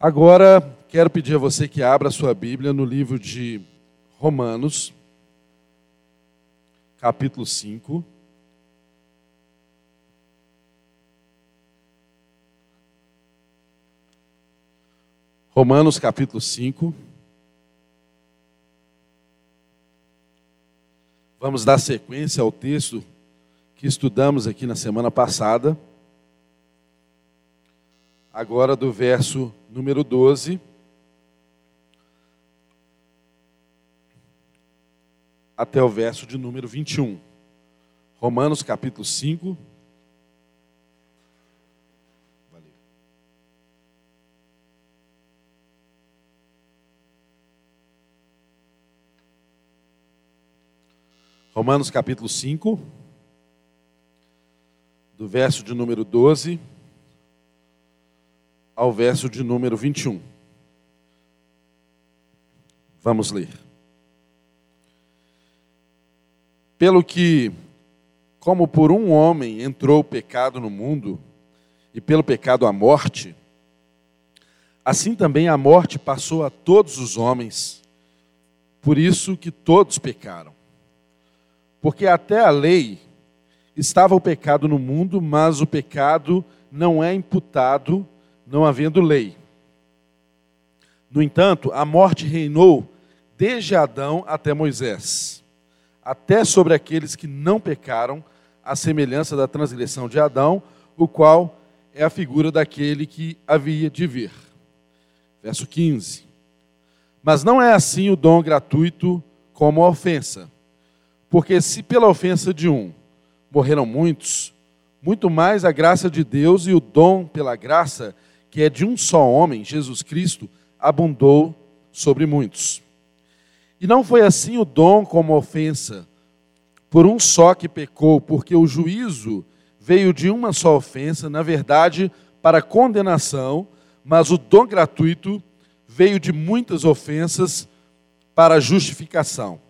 Agora, quero pedir a você que abra a sua Bíblia no livro de Romanos, capítulo 5. Romanos, capítulo 5. Vamos dar sequência ao texto que estudamos aqui na semana passada agora do verso número 12 até o verso de número 21. Romanos capítulo 5. Valeu. Romanos capítulo 5, do verso de número 12 ao verso de número 21. Vamos ler. Pelo que, como por um homem entrou o pecado no mundo, e pelo pecado a morte, assim também a morte passou a todos os homens, por isso que todos pecaram. Porque até a lei estava o pecado no mundo, mas o pecado não é imputado não havendo lei. No entanto, a morte reinou desde Adão até Moisés, até sobre aqueles que não pecaram, à semelhança da transgressão de Adão, o qual é a figura daquele que havia de vir. Verso 15. Mas não é assim o dom gratuito como a ofensa. Porque se pela ofensa de um morreram muitos, muito mais a graça de Deus e o dom pela graça que é de um só homem, Jesus Cristo, abundou sobre muitos. E não foi assim o dom como ofensa, por um só que pecou, porque o juízo veio de uma só ofensa, na verdade, para condenação, mas o dom gratuito veio de muitas ofensas para justificação.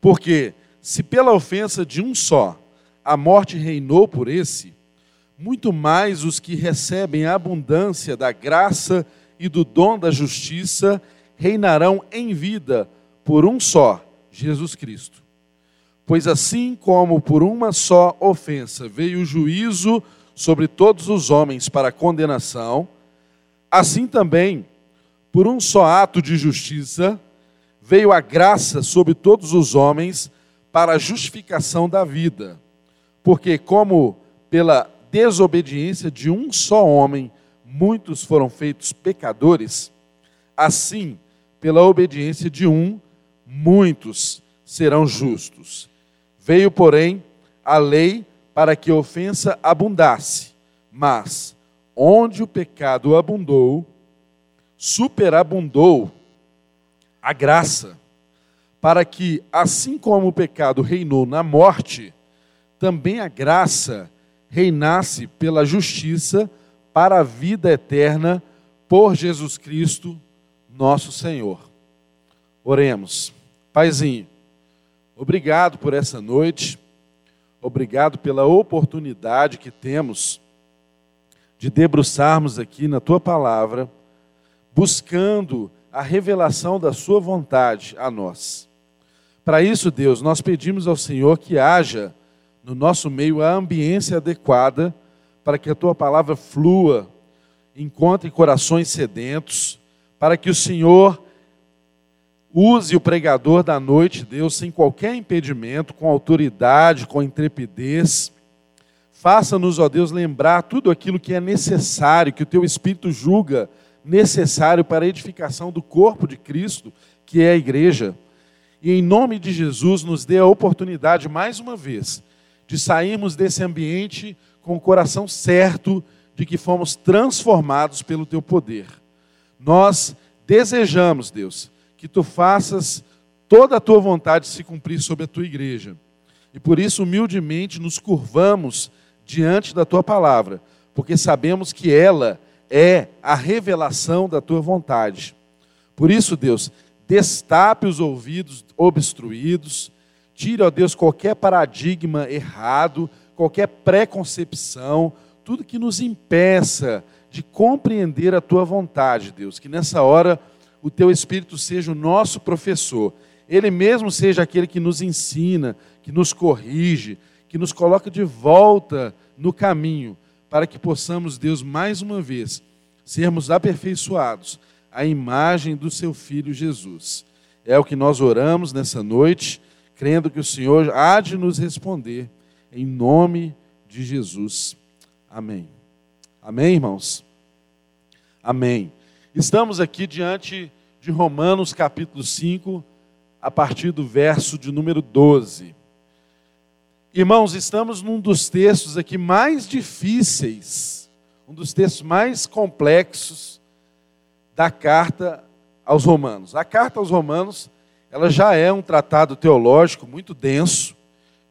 Porque se pela ofensa de um só a morte reinou por esse, muito mais os que recebem a abundância da graça e do dom da justiça reinarão em vida por um só, Jesus Cristo. Pois assim como por uma só ofensa veio o juízo sobre todos os homens para condenação, assim também, por um só ato de justiça, veio a graça sobre todos os homens para a justificação da vida. Porque como pela desobediência de um só homem, muitos foram feitos pecadores, assim, pela obediência de um, muitos serão justos. Veio, porém, a lei para que a ofensa abundasse, mas onde o pecado abundou, superabundou a graça, para que, assim como o pecado reinou na morte, também a graça reinasse pela justiça para a vida eterna por Jesus Cristo, nosso Senhor. Oremos. Paizinho, obrigado por essa noite, obrigado pela oportunidade que temos de debruçarmos aqui na tua palavra, buscando a revelação da Sua vontade a nós. Para isso, Deus, nós pedimos ao Senhor que haja no nosso meio a ambiência adequada para que a tua palavra flua, encontre corações sedentos, para que o Senhor use o pregador da noite, Deus, sem qualquer impedimento, com autoridade, com intrepidez. Faça-nos, ó Deus, lembrar tudo aquilo que é necessário, que o teu Espírito julga necessário para a edificação do corpo de Cristo, que é a igreja. E em nome de Jesus, nos dê a oportunidade, mais uma vez, de sairmos desse ambiente com o coração certo de que fomos transformados pelo teu poder. Nós desejamos, Deus, que tu faças toda a tua vontade se cumprir sobre a tua igreja. E por isso, humildemente, nos curvamos diante da tua palavra, porque sabemos que ela é a revelação da tua vontade. Por isso, Deus, destape os ouvidos obstruídos, Tire, ó Deus, qualquer paradigma errado, qualquer preconcepção, tudo que nos impeça de compreender a tua vontade, Deus. Que nessa hora o teu Espírito seja o nosso professor. Ele mesmo seja aquele que nos ensina, que nos corrige, que nos coloca de volta no caminho, para que possamos, Deus, mais uma vez, sermos aperfeiçoados à imagem do seu Filho Jesus. É o que nós oramos nessa noite, crendo que o Senhor há de nos responder, em nome de Jesus. Amém. Amém, irmãos? Amém. Estamos aqui diante de Romanos capítulo 5, a partir do verso de número 12. Irmãos, estamos num dos textos aqui mais difíceis, um dos textos mais complexos da carta aos Romanos. A carta aos Romanos, ela já é um tratado teológico muito denso.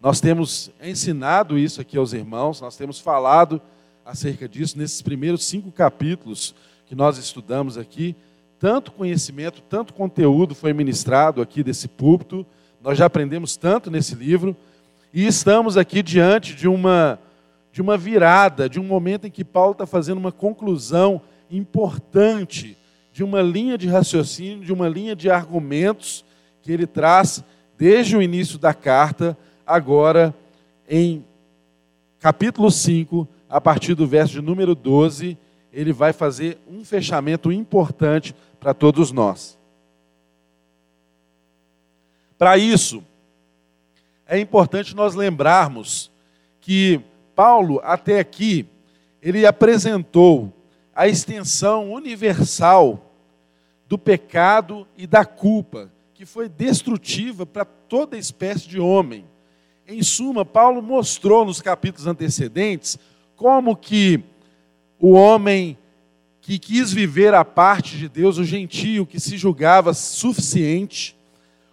Nós temos ensinado isso aqui aos irmãos, nós temos falado acerca disso nesses primeiros cinco capítulos que nós estudamos aqui. Tanto conhecimento, tanto conteúdo foi ministrado aqui desse púlpito. Nós já aprendemos tanto nesse livro e estamos aqui diante de uma de uma virada, de um momento em que Paulo está fazendo uma conclusão importante de uma linha de raciocínio, de uma linha de argumentos que ele traz desde o início da carta, agora em capítulo 5, a partir do verso de número 12, ele vai fazer um fechamento importante para todos nós. Para isso, é importante nós lembrarmos que Paulo, até aqui, ele apresentou a extensão universal do pecado e da culpa, que foi destrutiva para toda espécie de homem. Em suma, Paulo mostrou nos capítulos antecedentes como que o homem que quis viver a parte de Deus, o gentio que se julgava suficiente,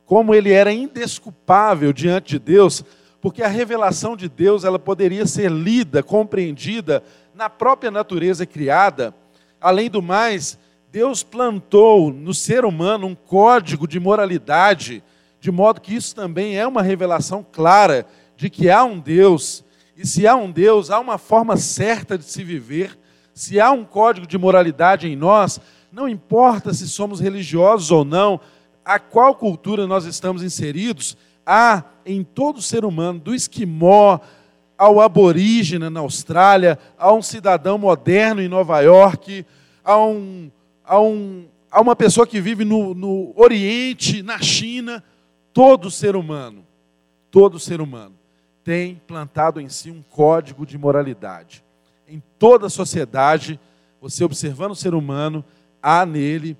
como ele era indesculpável diante de Deus, porque a revelação de Deus ela poderia ser lida, compreendida na própria natureza criada. Além do mais, Deus plantou no ser humano um código de moralidade, de modo que isso também é uma revelação clara de que há um Deus, e se há um Deus, há uma forma certa de se viver, se há um código de moralidade em nós, não importa se somos religiosos ou não, a qual cultura nós estamos inseridos, há em todo ser humano, do esquimó ao aborígene na Austrália, a um cidadão moderno em Nova York, a, um, a, um, a uma pessoa que vive no, no Oriente, na China, todo ser humano, todo ser humano tem plantado em si um código de moralidade. Em toda a sociedade, você observando o ser humano, há nele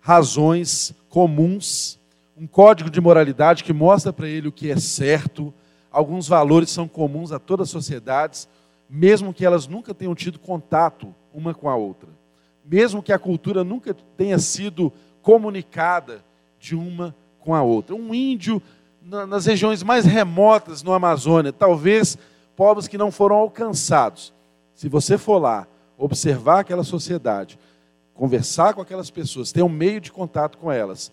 razões comuns, um código de moralidade que mostra para ele o que é certo, alguns valores são comuns a todas as sociedades, mesmo que elas nunca tenham tido contato uma com a outra, mesmo que a cultura nunca tenha sido comunicada de uma com a outra. Um índio nas regiões mais remotas no Amazônia, talvez povos que não foram alcançados, se você for lá, observar aquela sociedade, conversar com aquelas pessoas, ter um meio de contato com elas,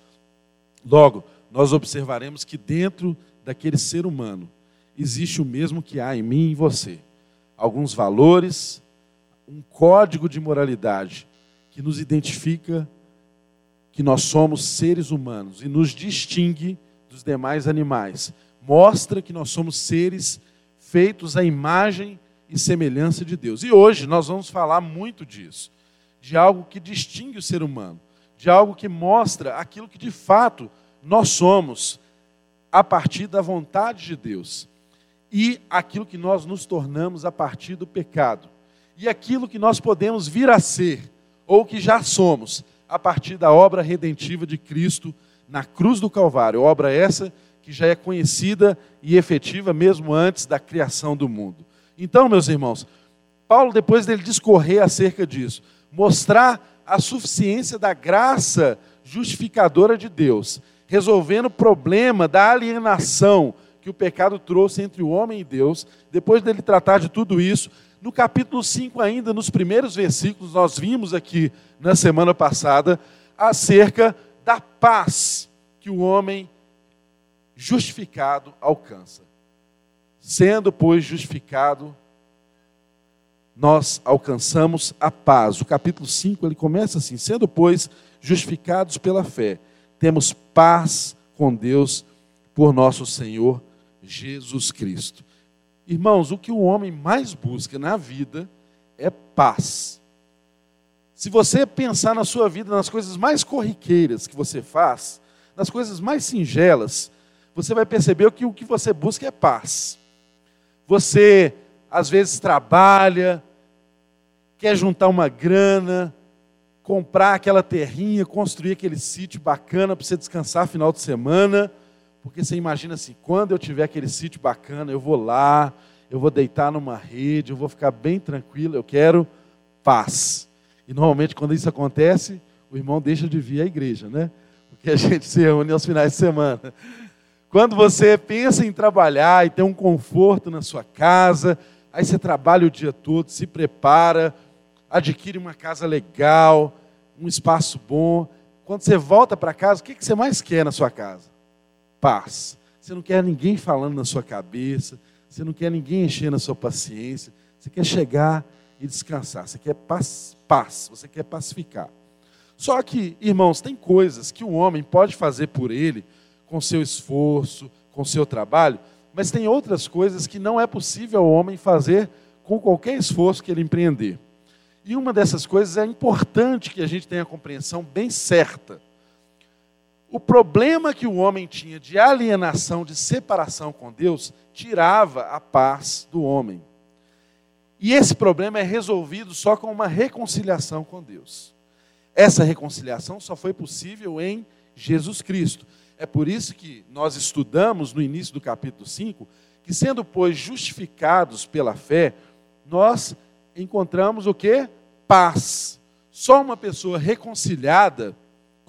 logo, nós observaremos que dentro daquele ser humano existe o mesmo que há em mim e em você. Alguns valores, um código de moralidade que nos identifica que nós somos seres humanos e nos distingue dos demais animais. Mostra que nós somos seres feitos à imagem e semelhança de Deus. E hoje nós vamos falar muito disso, de algo que distingue o ser humano, de algo que mostra aquilo que de fato nós somos a partir da vontade de Deus e aquilo que nós nos tornamos a partir do pecado e aquilo que nós podemos vir a ser ou que já somos a partir da obra redentiva de Cristo na cruz do Calvário, obra essa que já é conhecida e efetiva mesmo antes da criação do mundo. Então, meus irmãos, Paulo, depois dele discorrer acerca disso, mostrar a suficiência da graça justificadora de Deus, resolvendo o problema da alienação que o pecado trouxe entre o homem e Deus, depois dele tratar de tudo isso, no capítulo 5, ainda nos primeiros versículos, nós vimos aqui na semana passada, acerca da paz que o homem justificado alcança. Sendo, pois, justificado nós alcançamos a paz. O capítulo 5 ele começa assim: sendo, pois, justificados pela fé, temos paz com Deus por nosso Senhor Jesus Cristo. Irmãos, o que o homem mais busca na vida é paz. Se você pensar na sua vida, nas coisas mais corriqueiras que você faz, nas coisas mais singelas, você vai perceber que o que você busca é paz. Você, às vezes, trabalha, quer juntar uma grana, comprar aquela terrinha, construir aquele sítio bacana para você descansar final de semana, porque você imagina assim: quando eu tiver aquele sítio bacana, eu vou lá, eu vou deitar numa rede, eu vou ficar bem tranquilo, eu quero paz. E normalmente, quando isso acontece, o irmão deixa de vir à igreja, né? Porque a gente se reúne aos finais de semana. Quando você pensa em trabalhar e ter um conforto na sua casa, aí você trabalha o dia todo, se prepara, adquire uma casa legal, um espaço bom. Quando você volta para casa, o que você mais quer na sua casa? Paz. Você não quer ninguém falando na sua cabeça, você não quer ninguém enchendo a sua paciência, você quer chegar e descansar, você quer paz, paz, você quer pacificar. Só que, irmãos, tem coisas que o homem pode fazer por ele, com seu esforço, com seu trabalho, mas tem outras coisas que não é possível ao homem fazer com qualquer esforço que ele empreender. E uma dessas coisas é importante que a gente tenha a compreensão bem certa. O problema que o homem tinha de alienação, de separação com Deus, tirava a paz do homem. E esse problema é resolvido só com uma reconciliação com Deus. Essa reconciliação só foi possível em Jesus Cristo. É por isso que nós estudamos no início do capítulo 5 que, sendo, pois, justificados pela fé, nós encontramos o que? Paz. Só uma pessoa reconciliada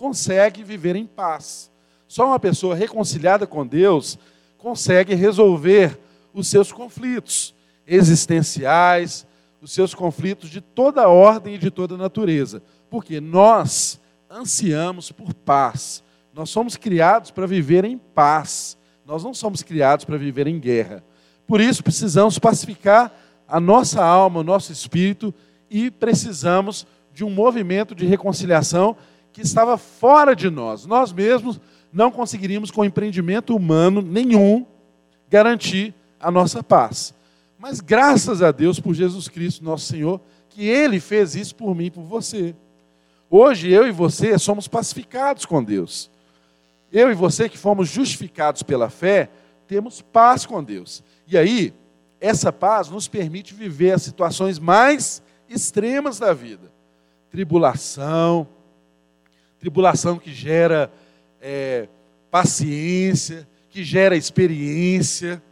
consegue viver em paz. Só uma pessoa reconciliada com Deus consegue resolver os seus conflitos existenciais, os seus conflitos de toda ordem e de toda natureza. Porque nós ansiamos por paz. Nós somos criados para viver em paz. Nós não somos criados para viver em guerra. Por isso precisamos pacificar a nossa alma, o nosso espírito e precisamos de um movimento de reconciliação que estava fora de nós. Nós mesmos não conseguiríamos, com empreendimento humano nenhum, garantir a nossa paz. Mas graças a Deus por Jesus Cristo, nosso Senhor, que Ele fez isso por mim e por você. Hoje eu e você somos pacificados com Deus. Eu e você que fomos justificados pela fé, temos paz com Deus. E aí, essa paz nos permite viver as situações mais extremas da vida. Tribulação, tribulação que gera é, paciência, que gera experiência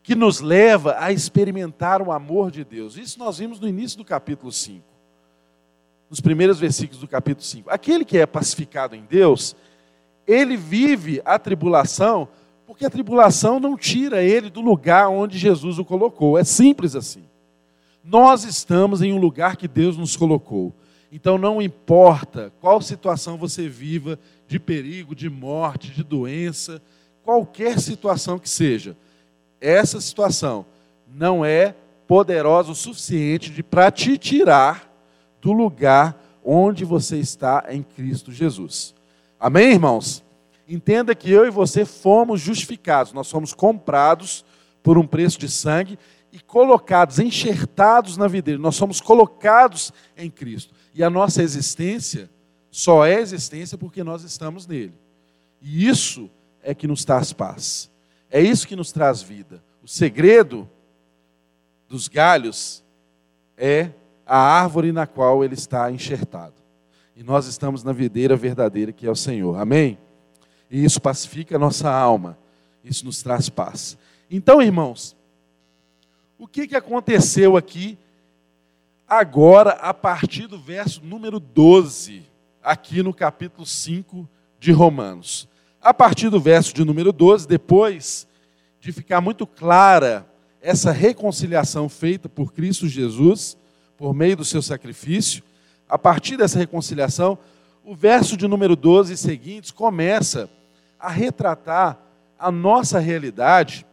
que nos leva a experimentar o amor de Deus. Isso nós vimos no início do capítulo 5. Nos primeiros versículos do capítulo 5. Aquele que é pacificado em Deus, ele vive a tribulação, porque a tribulação não tira ele do lugar onde Jesus o colocou. É simples assim. Nós estamos em um lugar que Deus nos colocou. Então não importa qual situação você viva, de perigo, de morte, de doença, qualquer situação que seja, essa situação não é poderosa o suficiente para te tirar do lugar onde você está em Cristo Jesus. Amém, irmãos? Entenda que eu e você fomos justificados, nós fomos comprados por um preço de sangue e colocados, enxertados na videira. Nós somos colocados em Cristo. E a nossa existência só é existência porque nós estamos nele. E isso é que nos traz paz. É isso que nos traz vida. O segredo dos galhos é a árvore na qual ele está enxertado. E nós estamos na videira verdadeira que é o Senhor. Amém? E isso pacifica a nossa alma. Isso nos traz paz. Então, irmãos, o que, que aconteceu aqui agora a partir do verso número 12, aqui no capítulo 5 de Romanos? A partir do verso de número 12, depois de ficar muito clara essa reconciliação feita por Cristo Jesus, por meio do seu sacrifício, a partir dessa reconciliação, o verso de número 12 e seguintes começa a retratar a nossa realidade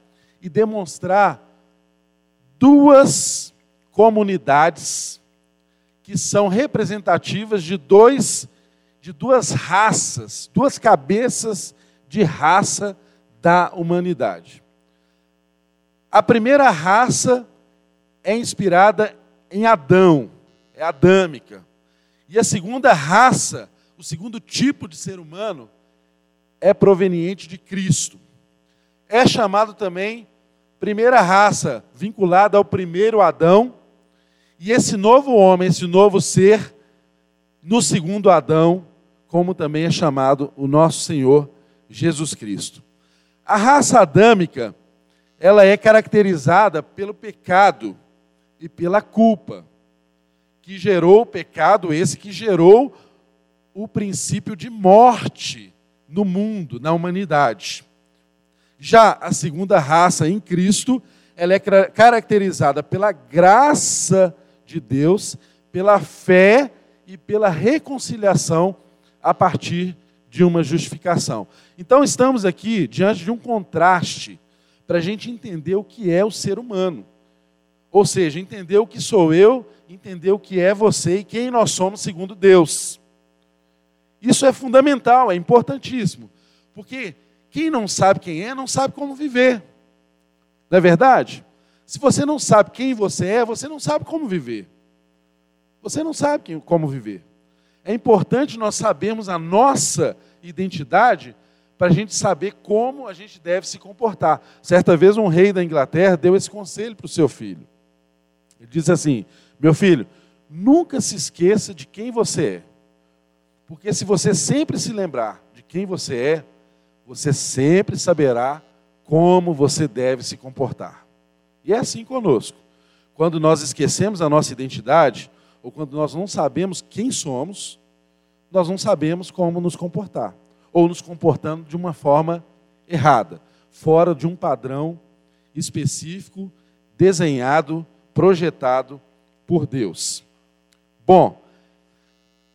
e demonstrar duas comunidades que são representativas de dois de duas raças, duas cabeças de raça da humanidade. A primeira raça é inspirada em Adão, é adâmica. E a segunda raça, o segundo tipo de ser humano, é proveniente de Cristo. É chamado também primeira raça, vinculada ao primeiro Adão, e esse novo homem, esse novo ser, no segundo Adão, como também é chamado o nosso Senhor Jesus Cristo. A raça adâmica, ela é caracterizada pelo pecado e pela culpa, que gerou o pecado, esse que gerou o princípio de morte no mundo, na humanidade. Já a segunda raça em Cristo, ela é caracterizada pela graça de Deus, pela fé e pela reconciliação a partir de uma justificação. Então, estamos aqui diante de um contraste para a gente entender o que é o ser humano. Ou seja, entender o que sou eu, entender o que é você e quem nós somos segundo Deus. Isso é fundamental, é importantíssimo. Porque quem não sabe quem é, não sabe como viver. Não é verdade? Se você não sabe quem você é, você não sabe como viver. Você não sabe como viver. É importante nós sabermos a nossa identidade para a gente saber como a gente deve se comportar. Certa vez um rei da Inglaterra deu esse conselho para o seu filho. Ele disse assim: Meu filho, nunca se esqueça de quem você é. Porque se você sempre se lembrar de quem você é, você sempre saberá como você deve se comportar. E é assim conosco. Quando nós esquecemos a nossa identidade, ou quando nós não sabemos quem somos, nós não sabemos como nos comportar, ou nos comportando de uma forma errada, fora de um padrão específico, desenhado, projetado por Deus. Bom,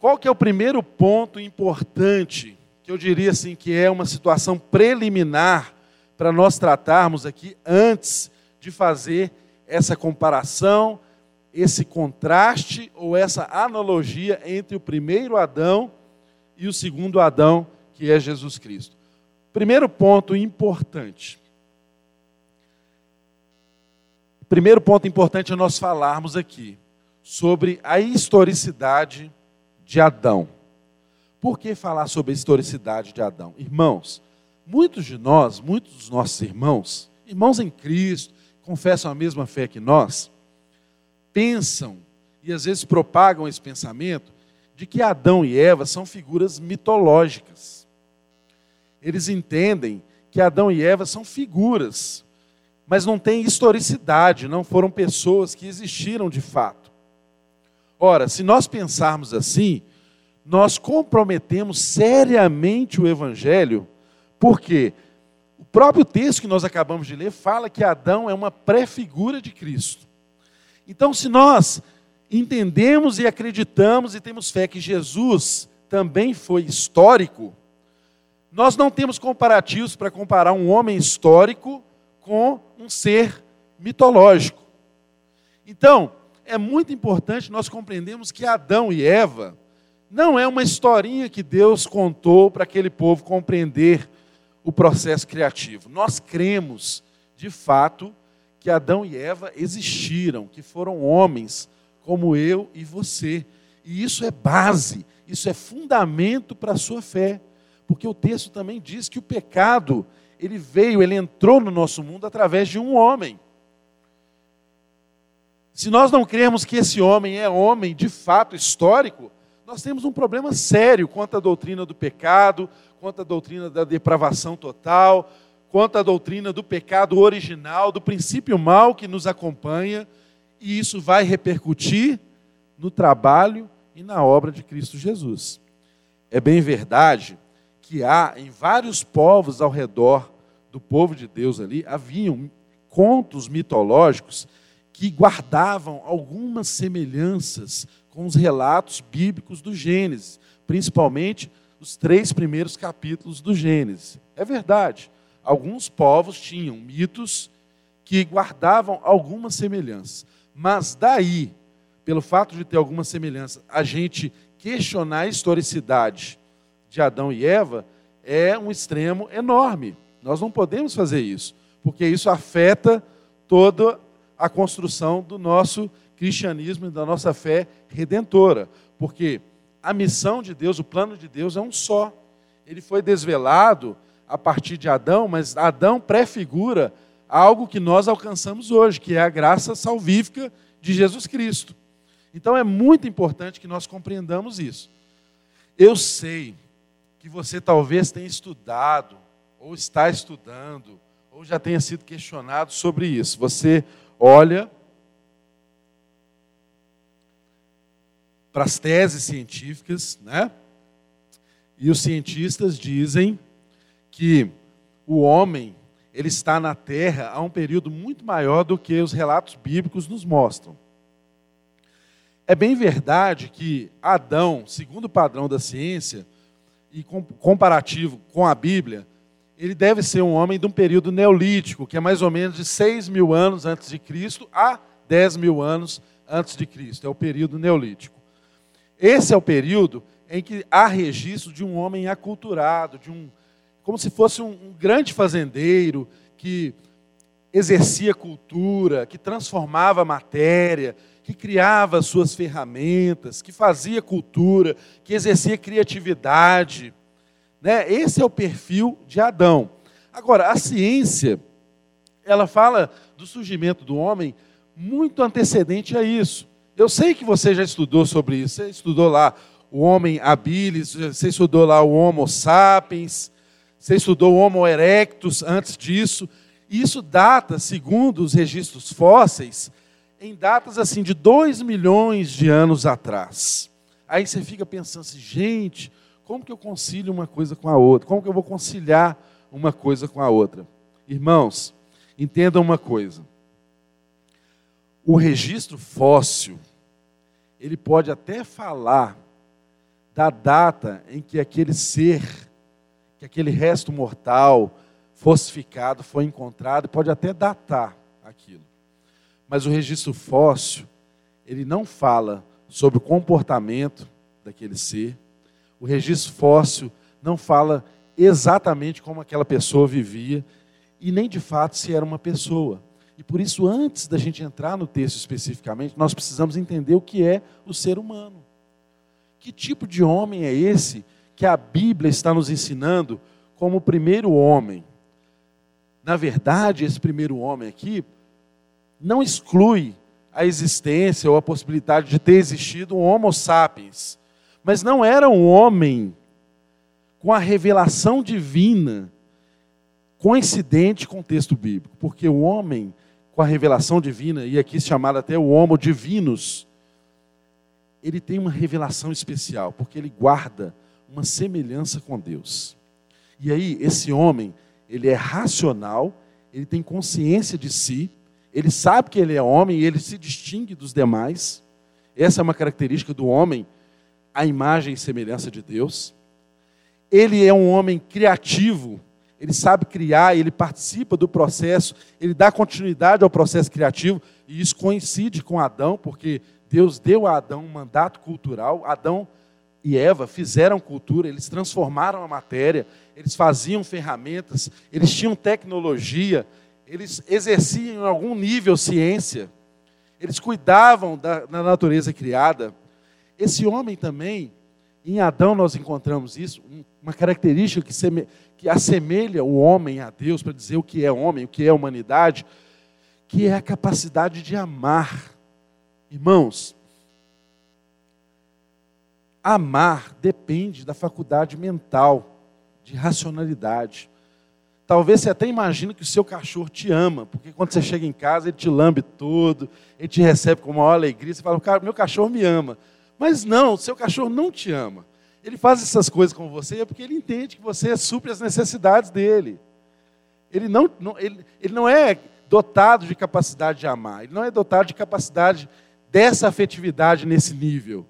qual que é o primeiro ponto importante que eu diria assim que é uma situação preliminar para nós tratarmos aqui antes de fazer essa comparação esse contraste ou essa analogia entre o primeiro Adão e o segundo Adão, que é Jesus Cristo. Primeiro ponto importante. Primeiro ponto importante é nós falarmos aqui sobre a historicidade de Adão. Por que falar sobre a historicidade de Adão? Irmãos, muitos de nós, muitos dos nossos irmãos, irmãos em Cristo, confessam a mesma fé que nós, pensam e às vezes propagam esse pensamento de que Adão e Eva são figuras mitológicas. Eles entendem que Adão e Eva são figuras, mas não têm historicidade, não foram pessoas que existiram de fato. Ora, se nós pensarmos assim, nós comprometemos seriamente o Evangelho, porque próprio texto que nós acabamos de ler fala que Adão é uma pré-figura de Cristo. Então, se nós entendemos e acreditamos e temos fé que Jesus também foi histórico, nós não temos comparativos para comparar um homem histórico com um ser mitológico. Então, é muito importante nós compreendermos que Adão e Eva não é uma historinha que Deus contou para aquele povo compreender o processo criativo. Nós cremos, de fato, que Adão e Eva existiram, que foram homens como eu e você. E isso é base, isso é fundamento para a sua fé. Porque o texto também diz que o pecado, ele veio, ele entrou no nosso mundo através de um homem. Se nós não cremos que esse homem é homem de fato histórico, nós temos um problema sério quanto à doutrina do pecado, quanto à doutrina da depravação total, quanto à doutrina do pecado original, do princípio mal que nos acompanha, e isso vai repercutir no trabalho e na obra de Cristo Jesus. É bem verdade que há em vários povos ao redor do povo de Deus ali, haviam contos mitológicos que guardavam algumas semelhanças com os relatos bíblicos do Gênesis, principalmente os três primeiros capítulos do Gênesis. É verdade alguns povos tinham mitos que guardavam algumas semelhanças. Mas daí, pelo fato de ter alguma semelhança, a gente questionar a historicidade de Adão e Eva é um extremo enorme. Nós não podemos fazer isso, porque isso afeta toda a construção do nosso cristianismo e da nossa fé redentora. Porque a missão de Deus, o plano de Deus é um só. Ele foi desvelado a partir de Adão, mas Adão prefigura algo que nós alcançamos hoje, que é a graça salvífica de Jesus Cristo. Então é muito importante que nós compreendamos isso. Eu sei que você talvez tenha estudado, ou está estudando, ou já tenha sido questionado sobre isso. Você olha para as teses científicas, né? E os cientistas dizem que o homem ele está na Terra há um período muito maior do que os relatos bíblicos nos mostram. É bem verdade que Adão, segundo o padrão da ciência, e comparativo com a Bíblia, ele deve ser um homem de um período neolítico, que é mais ou menos de 6 mil anos antes de Cristo a 10 mil anos antes de Cristo. É o período neolítico. Esse é o período em que há registro de um homem aculturado, de um, como se fosse um, um grande fazendeiro que exercia cultura, que transformava matéria, que criava suas ferramentas, que fazia cultura, que exercia criatividade. Né? Esse é o perfil de Adão. Agora, a ciência, ela fala do surgimento do homem muito antecedente a isso. Eu sei que você já estudou sobre isso. Você estudou lá o homem habilis, você estudou lá o Homo sapiens, você estudou o Homo erectus antes disso. Isso data, segundo os registros fósseis, em datas assim de 2 milhões de anos atrás. Aí você fica pensando assim, gente, como que eu concilio uma coisa com a outra? Como que eu vou conciliar uma coisa com a outra? Irmãos, entendam uma coisa. O registro fóssil, ele pode até falar da data em que aquele ser, que aquele resto mortal, fossificado, foi encontrado, pode até datar aquilo. Mas o registro fóssil, ele não fala sobre o comportamento daquele ser. O registro fóssil não fala exatamente como aquela pessoa vivia e nem de fato se era uma pessoa. E por isso, antes da gente entrar no texto especificamente, nós precisamos entender o que é o ser humano. Que tipo de homem é esse que a Bíblia está nos ensinando como o primeiro homem? Na verdade, esse primeiro homem aqui não exclui a existência ou a possibilidade de ter existido um Homo sapiens, mas não era um homem com a revelação divina coincidente com o texto bíblico, porque o homem com a revelação divina, e aqui chamado até o Homo divinus, ele tem uma revelação especial, porque ele guarda uma semelhança com Deus. E aí, esse homem, ele é racional, ele tem consciência de si, ele sabe que ele é homem e ele se distingue dos demais. Essa é uma característica do homem, a imagem e semelhança de Deus. Ele é um homem criativo, ele sabe criar, ele participa do processo, ele dá continuidade ao processo criativo, e isso coincide com Adão, porque Deus deu a Adão um mandato cultural. Adão e Eva fizeram cultura, eles transformaram a matéria, eles faziam ferramentas, eles tinham tecnologia, eles exerciam em algum nível ciência, eles cuidavam da, da natureza criada. Esse homem também, em Adão nós encontramos isso, uma característica que, seme, que assemelha o homem a Deus, para dizer o que é homem, o que é humanidade, que é a capacidade de amar. Irmãos, amar depende da faculdade mental, de racionalidade. Talvez você até imagine que o seu cachorro te ama, porque quando você chega em casa, ele te lambe todo, ele te recebe com maior alegria, você fala, cara, meu cachorro me ama. Mas não, seu cachorro não te ama. Ele faz essas coisas com você é porque ele entende que você supre as necessidades dele. Ele não, não, ele, ele não é dotado de capacidade de amar, ele não é dotado de capacidade dessa afetividade nesse nível.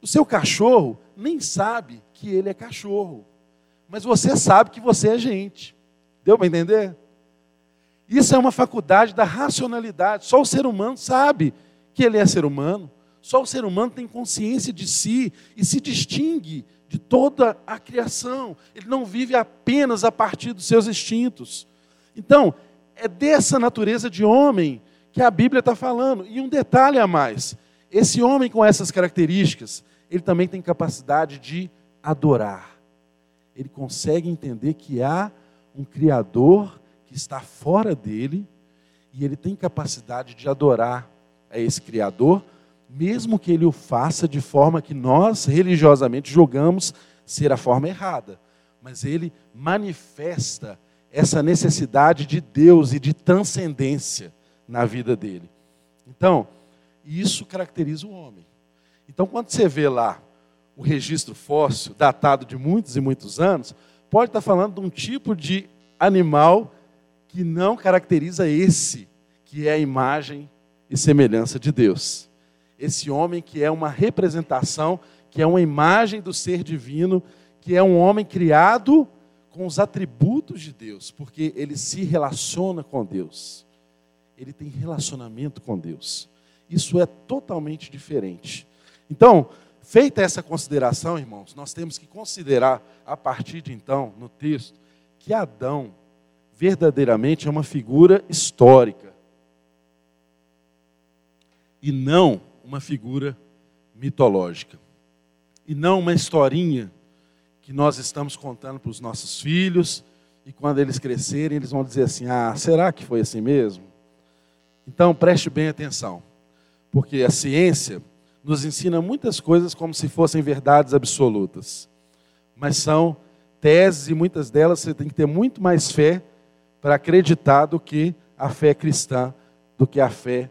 O seu cachorro nem sabe que ele é cachorro, mas você sabe que você é gente. Deu para entender? Isso é uma faculdade da racionalidade. Só o ser humano sabe que ele é ser humano. Só o ser humano tem consciência de si e se distingue de toda a criação. Ele não vive apenas a partir dos seus instintos. Então, é dessa natureza de homem que a Bíblia está falando. E um detalhe a mais: esse homem com essas características, ele também tem capacidade de adorar. Ele consegue entender que há um Criador que está fora dele e ele tem capacidade de adorar a esse Criador, mesmo que ele o faça de forma que nós religiosamente julgamos ser a forma errada. Mas ele manifesta essa necessidade de Deus e de transcendência na vida dele. Então, isso caracteriza o homem. Então, quando você vê lá o registro fóssil, datado de muitos e muitos anos, pode estar falando de um tipo de animal que não caracteriza esse, que é a imagem e semelhança de Deus. Esse homem que é uma representação, que é uma imagem do ser divino, que é um homem criado com os atributos de Deus, porque ele se relaciona com Deus. Ele tem relacionamento com Deus. Isso é totalmente diferente. Então, feita essa consideração, irmãos, nós temos que considerar, a partir de então, no texto, que Adão verdadeiramente é uma figura histórica e não uma figura mitológica. E não uma historinha que nós estamos contando para os nossos filhos e quando eles crescerem, eles vão dizer assim: "Ah, será que foi assim mesmo?" Então, preste bem atenção, porque a ciência nos ensina muitas coisas como se fossem verdades absolutas, mas são teses e muitas delas você tem que ter muito mais fé para acreditar do que a fé cristã, do que a fé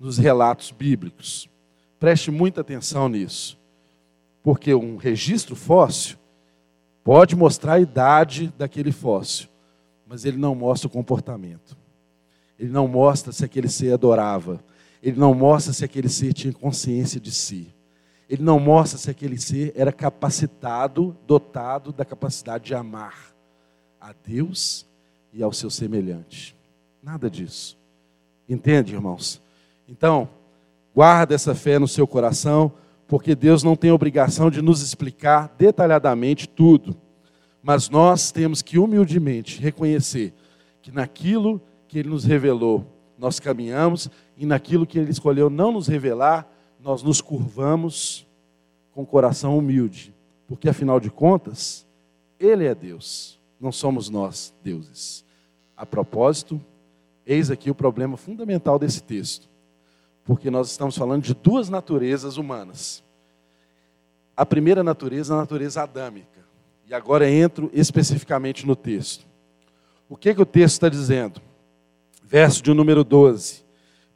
nos relatos bíblicos. Preste muita atenção nisso, porque um registro fóssil pode mostrar a idade daquele fóssil, mas ele não mostra o comportamento. Ele não mostra se aquele ser adorava. Ele não mostra se aquele ser tinha consciência de si. Ele não mostra se aquele ser era capacitado, dotado da capacidade de amar a Deus e ao seu semelhante. Nada disso. Entende, irmãos? Então, guarda essa fé no seu coração, porque Deus não tem obrigação de nos explicar detalhadamente tudo. Mas nós temos que humildemente reconhecer que naquilo que Ele nos revelou, nós caminhamos, e naquilo que Ele escolheu não nos revelar, nós nos curvamos com o coração humilde, porque afinal de contas, Ele é Deus, não somos nós deuses. A propósito, eis aqui o problema fundamental desse texto, porque nós estamos falando de duas naturezas humanas. A primeira natureza é a natureza adâmica, e agora entro especificamente no texto. O que, que o texto está dizendo? Verso de número 12: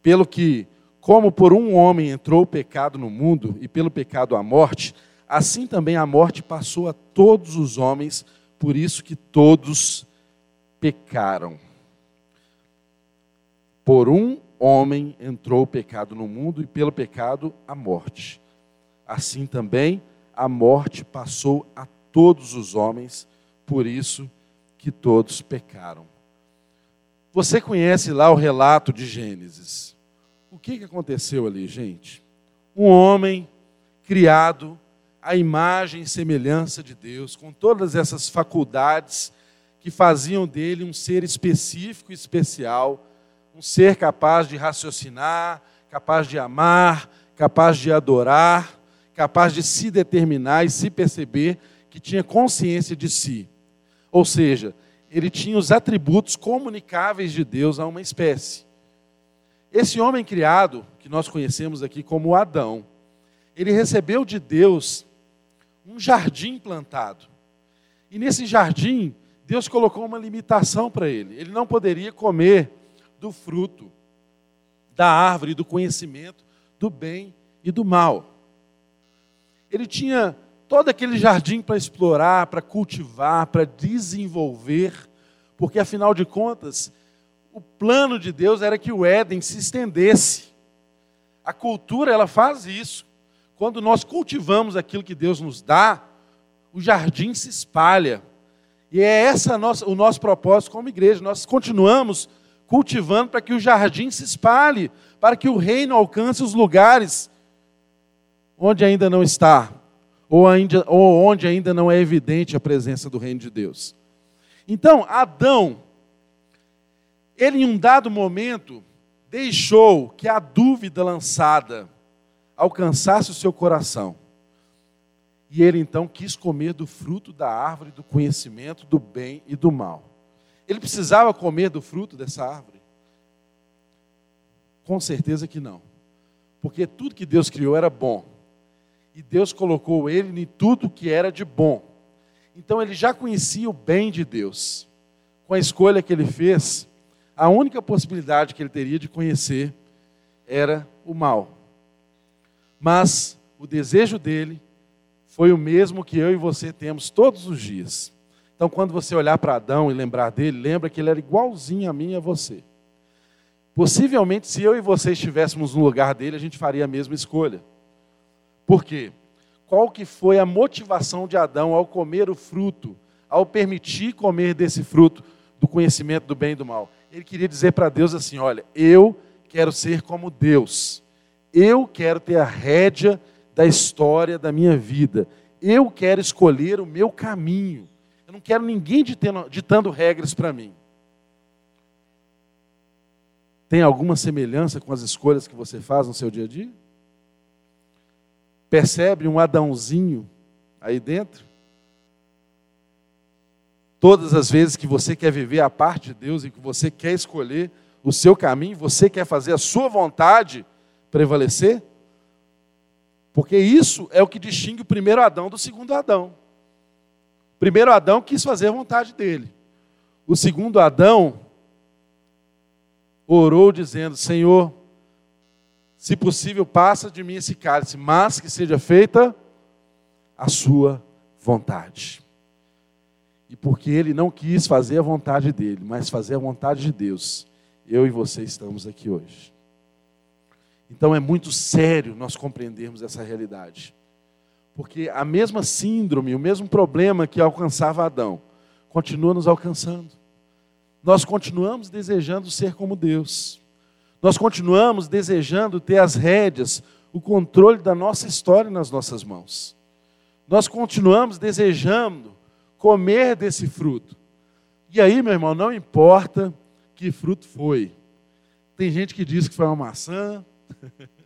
Pelo que, como por um homem entrou o pecado no mundo, e pelo pecado a morte, assim também a morte passou a todos os homens, por isso que todos pecaram. Por um homem entrou o pecado no mundo e pelo pecado a morte. Assim também a morte passou a todos os homens, por isso que todos pecaram. Você conhece lá o relato de Gênesis. O que, que aconteceu ali, gente? Um homem criado à imagem e semelhança de Deus, com todas essas faculdades que faziam dele um ser específico e especial, um ser capaz de raciocinar, capaz de amar, capaz de adorar, capaz de se determinar e se perceber que tinha consciência de si. Ou seja, ele tinha os atributos comunicáveis de Deus a uma espécie. Esse homem criado, que nós conhecemos aqui como Adão, ele recebeu de Deus um jardim plantado. E nesse jardim, Deus colocou uma limitação para ele. Ele não poderia comer do fruto da árvore do conhecimento do bem e do mal. Ele tinha todo aquele jardim para explorar, para cultivar, para desenvolver, porque afinal de contas, o plano de Deus era que o Éden se estendesse. A cultura, ela faz isso. Quando nós cultivamos aquilo que Deus nos dá, o jardim se espalha. E é essa nossa, o nosso propósito como igreja. Nós continuamos cultivando para que o jardim se espalhe, para que o reino alcance os lugares onde ainda não está, ou, ainda, ou onde ainda não é evidente a presença do reino de Deus. Então, Adão, ele em um dado momento, deixou que a dúvida lançada alcançasse o seu coração. E ele então quis comer do fruto da árvore do conhecimento do bem e do mal. Ele precisava comer do fruto dessa árvore? Com certeza que não. Porque tudo que Deus criou era bom. E Deus colocou ele em tudo que era de bom. Então ele já conhecia o bem de Deus. Com a escolha que ele fez, a única possibilidade que ele teria de conhecer era o mal. Mas o desejo dele foi o mesmo que eu e você temos todos os dias. Então, quando você olhar para Adão e lembrar dele, lembra que ele era igualzinho a mim e a você. Possivelmente, se eu e você estivéssemos no lugar dele, a gente faria a mesma escolha. Por quê? Qual que foi a motivação de Adão ao comer o fruto, ao permitir comer desse fruto do conhecimento do bem e do mal? Ele queria dizer para Deus assim: olha, eu quero ser como Deus. Eu quero ter a rédea da história da minha vida. Eu quero escolher o meu caminho. Eu não quero ninguém ditando, ditando regras para mim. Tem alguma semelhança com as escolhas que você faz no seu dia a dia? Percebe um Adãozinho aí dentro? Todas as vezes que você quer viver a parte de Deus e que você quer escolher o seu caminho, você quer fazer a sua vontade prevalecer, porque isso é o que distingue o primeiro Adão do segundo Adão. Primeiro Adão quis fazer a vontade dele. O segundo Adão orou dizendo: Senhor, se possível, passa de mim esse cálice, mas que seja feita a sua vontade. E porque ele não quis fazer a vontade dele, mas fazer a vontade de Deus, eu e você estamos aqui hoje. Então é muito sério nós compreendermos essa realidade. Porque a mesma síndrome, o mesmo problema que alcançava Adão, continua nos alcançando. Nós continuamos desejando ser como Deus. Nós continuamos desejando ter as rédeas, o controle da nossa história nas nossas mãos. Nós continuamos desejando comer desse fruto. E aí, meu irmão, não importa que fruto foi. Tem gente que diz que foi uma maçã,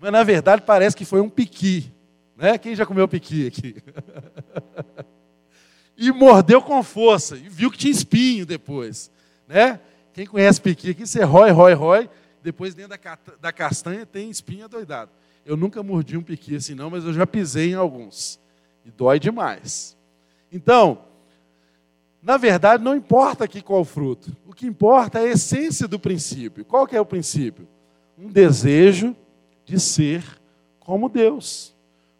Mas na verdade parece que foi um piqui. Né? Quem já comeu piqui aqui? e mordeu com força. E viu que tinha espinho depois. Né? Quem conhece piqui aqui, você rói, rói, rói. Depois dentro da, castanha tem espinho doidado. Eu nunca mordi um piqui assim não, mas eu já pisei em alguns. E dói demais. Então, na verdade, não importa aqui qual fruto. O que importa é a essência do princípio. Qual que é o princípio? um desejo de ser como Deus,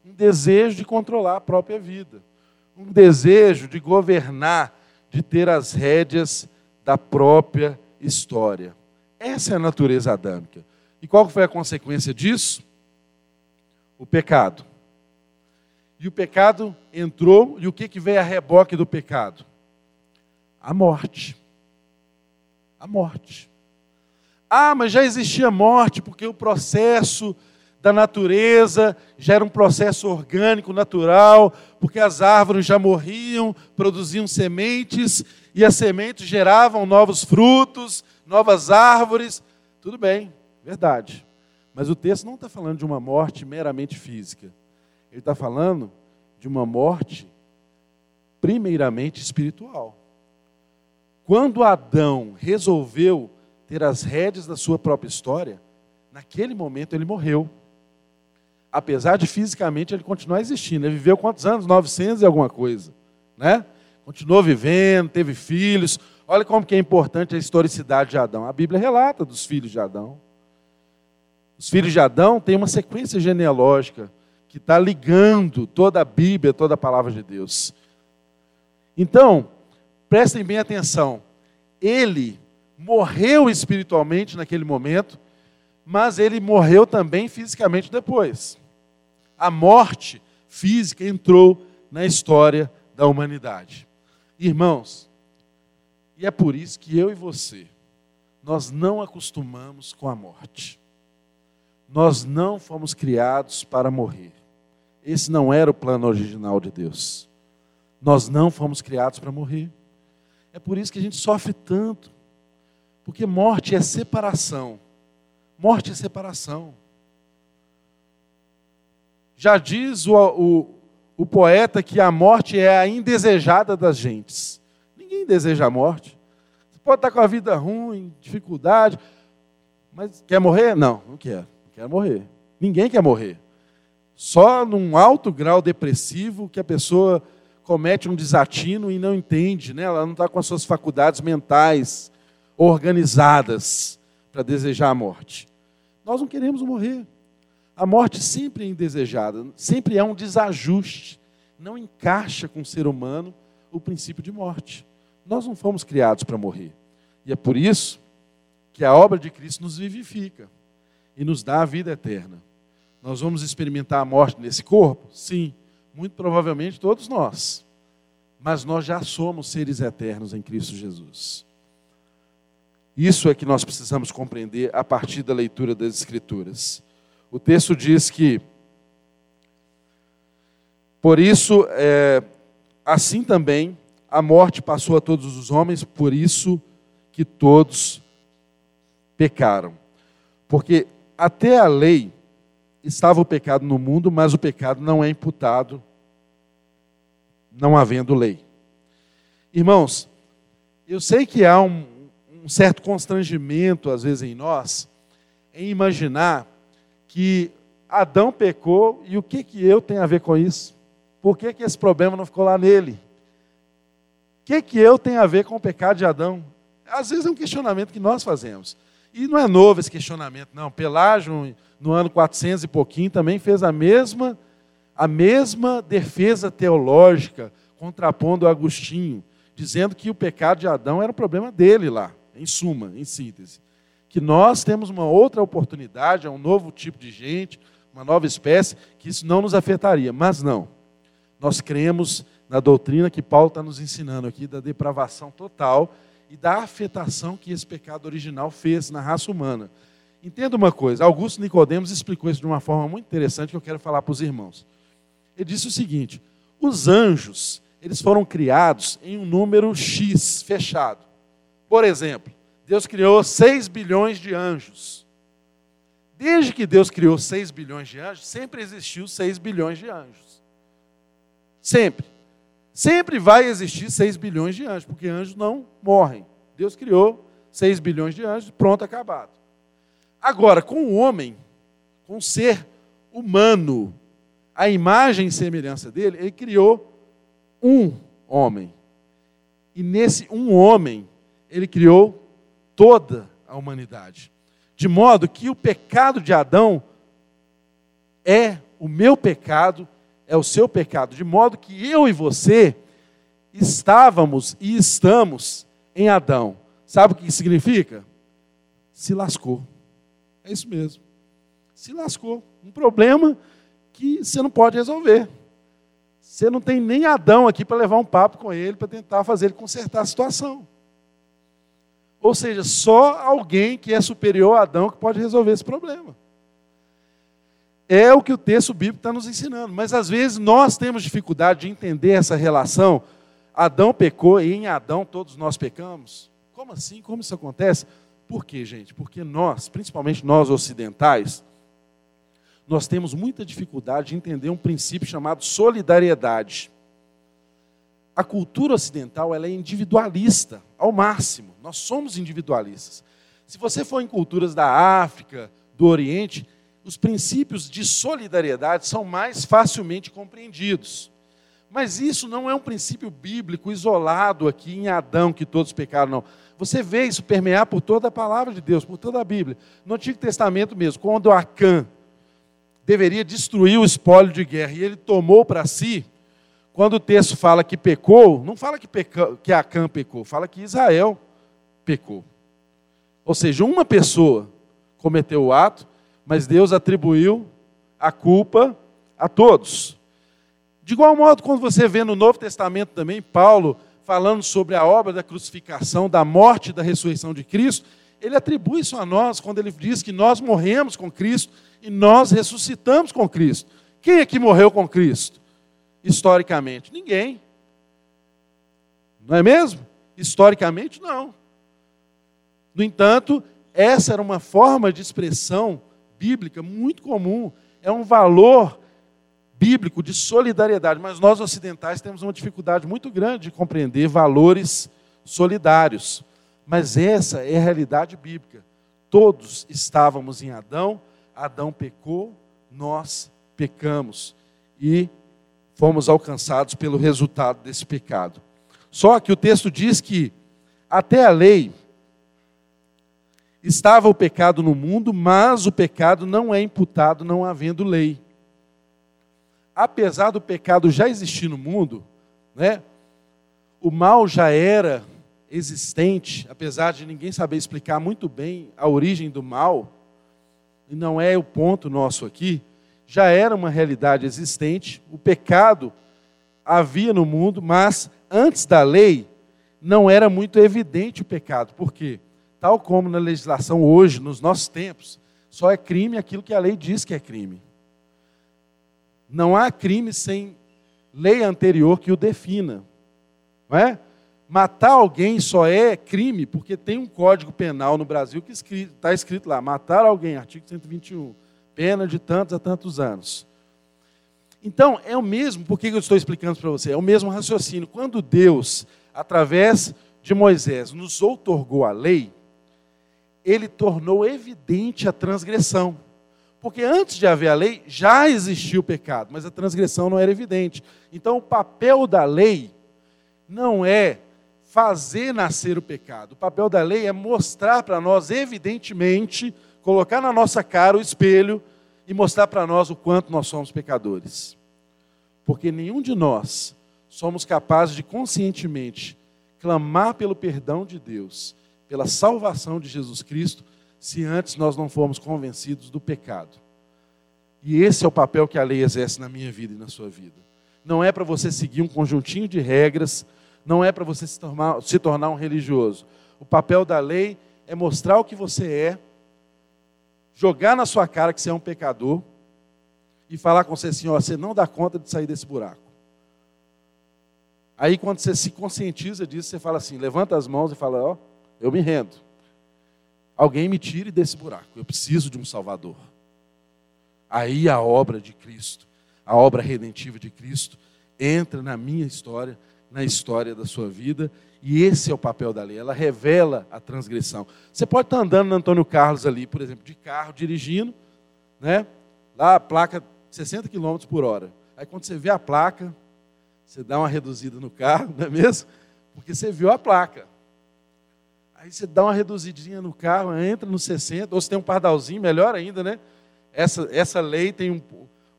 um desejo de controlar a própria vida, um desejo de governar, de ter as rédeas da própria história. Essa é a natureza adâmica. E qual foi a consequência disso? O pecado. E o pecado entrou, e o que, que veio a reboque do pecado? A morte. A morte. Ah, mas já existia morte, porque o processo da natureza já era um processo orgânico, natural, porque as árvores já morriam, produziam sementes, e as sementes geravam novos frutos, novas árvores. Tudo bem, verdade. Mas o texto não está falando de uma morte meramente física. Ele está falando de uma morte primeiramente espiritual. Quando Adão resolveu ter as rédeas da sua própria história, naquele momento ele morreu. Apesar de fisicamente ele continuar existindo. Ele viveu quantos anos? 900 e alguma coisa. Né? Continuou vivendo, teve filhos. Olha como que é importante a historicidade de Adão. A Bíblia relata dos filhos de Adão. Os filhos de Adão têm uma sequência genealógica que está ligando toda a Bíblia, toda a palavra de Deus. Então, prestem bem atenção. Ele morreu espiritualmente naquele momento, mas ele morreu também fisicamente depois. A morte física entrou na história da humanidade. Irmãos, E é por isso que eu e você, nós não acostumamos com a morte. Nós não fomos criados para morrer. Esse não era o plano original de Deus. Nós não fomos criados para morrer. É por isso que a gente sofre tanto. Porque morte é separação. Morte é separação. Já diz o, o, o poeta que a morte é a indesejada das gentes. Ninguém deseja a morte. Você pode estar com a vida ruim, dificuldade, mas quer morrer? Não, não quero. Não quero morrer. Ninguém quer morrer. Só num alto grau depressivo que a pessoa comete um desatino e não entende, né? ela não está com as suas faculdades mentais organizadas para desejar a morte. Nós não queremos morrer. A morte sempre é indesejada, sempre é um desajuste. Não encaixa com o ser humano o princípio de morte. Nós não fomos criados para morrer. E é por isso que a obra de Cristo nos vivifica e nos dá a vida eterna. Nós vamos experimentar a morte nesse corpo? Sim, muito provavelmente todos nós. Mas nós já somos seres eternos em Cristo Jesus. Isso é que nós precisamos compreender a partir da leitura das Escrituras. O texto diz que, por isso, é, assim também a morte passou a todos os homens, por isso que todos pecaram. Porque até a lei estava o pecado no mundo, mas o pecado não é imputado, não havendo lei. Irmãos, eu sei que há um, um certo constrangimento, às vezes, em nós, em imaginar que Adão pecou e o que, que eu tenho a ver com isso? Por que, que esse problema não ficou lá nele? O que, que eu tenho a ver com o pecado de Adão? Às vezes é um questionamento que nós fazemos. E não é novo esse questionamento, não. Pelágio, no ano 400 e pouquinho, também fez a mesma, a mesma defesa teológica, contrapondo Agostinho, dizendo que o pecado de Adão era um problema dele lá, em suma, em síntese que nós temos uma outra oportunidade, é um novo tipo de gente, uma nova espécie, que isso não nos afetaria. Mas não. Nós cremos na doutrina que Paulo está nos ensinando aqui, da depravação total e da afetação que esse pecado original fez na raça humana. Entenda uma coisa, Augusto Nicodemos explicou isso de uma forma muito interessante que eu quero falar para os irmãos. Ele disse o seguinte: os anjos, eles foram criados em um número X fechado. Por exemplo, Deus criou 6 bilhões de anjos. Desde que Deus criou 6 bilhões de anjos, sempre existiu 6 bilhões de anjos. Sempre. Sempre vai existir 6 bilhões de anjos, porque anjos não morrem. Deus criou 6 bilhões de anjos, pronto, acabado. Agora, com o homem, com o ser humano, a imagem e semelhança dele, ele criou um homem. E nesse um homem, ele criou toda a humanidade. De modo que o pecado de Adão é o meu pecado, é o seu pecado. De modo que eu e você estávamos e estamos em Adão. Sabe o que significa? Se lascou. É isso mesmo. Se lascou. Um problema que você não pode resolver. Você não tem nem Adão aqui para levar um papo com ele, para tentar fazer ele consertar a situação. Ou seja, só alguém que é superior a Adão que pode resolver esse problema. É o que o texto bíblico está nos ensinando. Mas às vezes nós temos dificuldade de entender essa relação. Adão pecou e em Adão todos nós pecamos. Como assim? Como isso acontece? Por quê, gente? Porque nós, principalmente nós ocidentais, nós temos muita dificuldade de entender um princípio chamado solidariedade. A cultura ocidental ela é individualista ao máximo. Nós somos individualistas. Se você for em culturas da África, do Oriente, os princípios de solidariedade são mais facilmente compreendidos. Mas isso não é um princípio bíblico isolado aqui em Adão, que todos pecaram, não. Você vê isso permear por toda a palavra de Deus, por toda a Bíblia. No Antigo Testamento mesmo, quando Acã deveria destruir o espólio de guerra e ele tomou para si, quando o texto fala que pecou, não fala que, peca, que Acã pecou, fala que Israel pecou. Ou seja, uma pessoa cometeu o ato, mas Deus atribuiu a culpa a todos. De igual modo, quando você vê no Novo Testamento também, Paulo falando sobre a obra da crucificação, da morte e da ressurreição de Cristo, ele atribui isso a nós quando ele diz que nós morremos com Cristo e nós ressuscitamos com Cristo. Quem é que morreu com Cristo? Historicamente, ninguém. Não é mesmo? Historicamente, não. No entanto, essa era uma forma de expressão bíblica muito comum. É um valor bíblico de solidariedade, mas nós ocidentais temos uma dificuldade muito grande de compreender valores solidários. Mas essa é a realidade bíblica. Todos estávamos em Adão, Adão pecou, nós pecamos e fomos alcançados pelo resultado desse pecado. Só que o texto diz que até a lei estava o pecado no mundo, mas o pecado não é imputado não havendo lei. Apesar do pecado já existir no mundo, né? O mal já era existente, apesar de ninguém saber explicar muito bem a origem do mal, e não é o ponto nosso aqui, já era uma realidade existente, o pecado havia no mundo, mas antes da lei não era muito evidente o pecado. Por quê? Tal como na legislação hoje, nos nossos tempos, só é crime aquilo que a lei diz que é crime. Não há crime sem lei anterior que o defina. Não é? Matar alguém só é crime porque tem um código penal no Brasil que está escrito lá: matar alguém, artigo 121, pena de tantos a tantos anos. Então, é o mesmo, por que eu estou explicando para você? É o mesmo raciocínio. Quando Deus, através de Moisés, nos outorgou a lei, ele tornou evidente a transgressão. Porque antes de haver a lei, já existia o pecado, mas a transgressão não era evidente. Então, o papel da lei não é fazer nascer o pecado. O papel da lei é mostrar para nós, evidentemente, colocar na nossa cara o espelho e mostrar para nós o quanto nós somos pecadores. Porque nenhum de nós somos capazes de conscientemente clamar pelo perdão de Deus, pela salvação de Jesus Cristo, se antes nós não formos convencidos do pecado. E esse é o papel que a lei exerce na minha vida e na sua vida. Não é para você seguir um conjuntinho de regras não é para você se tornar, se tornar um religioso. O papel da lei é mostrar o que você é, jogar na sua cara que você é um pecador e falar com você assim: ó, você não dá conta de sair desse buraco. Aí, quando você se conscientiza disso, você fala assim: levanta as mãos e fala: ó, eu me rendo. Alguém me tire desse buraco. Eu preciso de um Salvador. Aí a obra de Cristo, a obra redentiva de Cristo, entra na minha história na história da sua vida, e esse é o papel da lei, ela revela a transgressão. Você pode estar andando no Antônio Carlos ali, por exemplo, de carro, dirigindo, né? lá a placa 60 km por hora. Aí quando você vê a placa, você dá uma reduzida no carro, não é mesmo? Porque você viu a placa. Aí você dá uma reduzidinha no carro, entra no 60, ou se tem um pardalzinho, melhor ainda, né? Essa, essa lei tem um,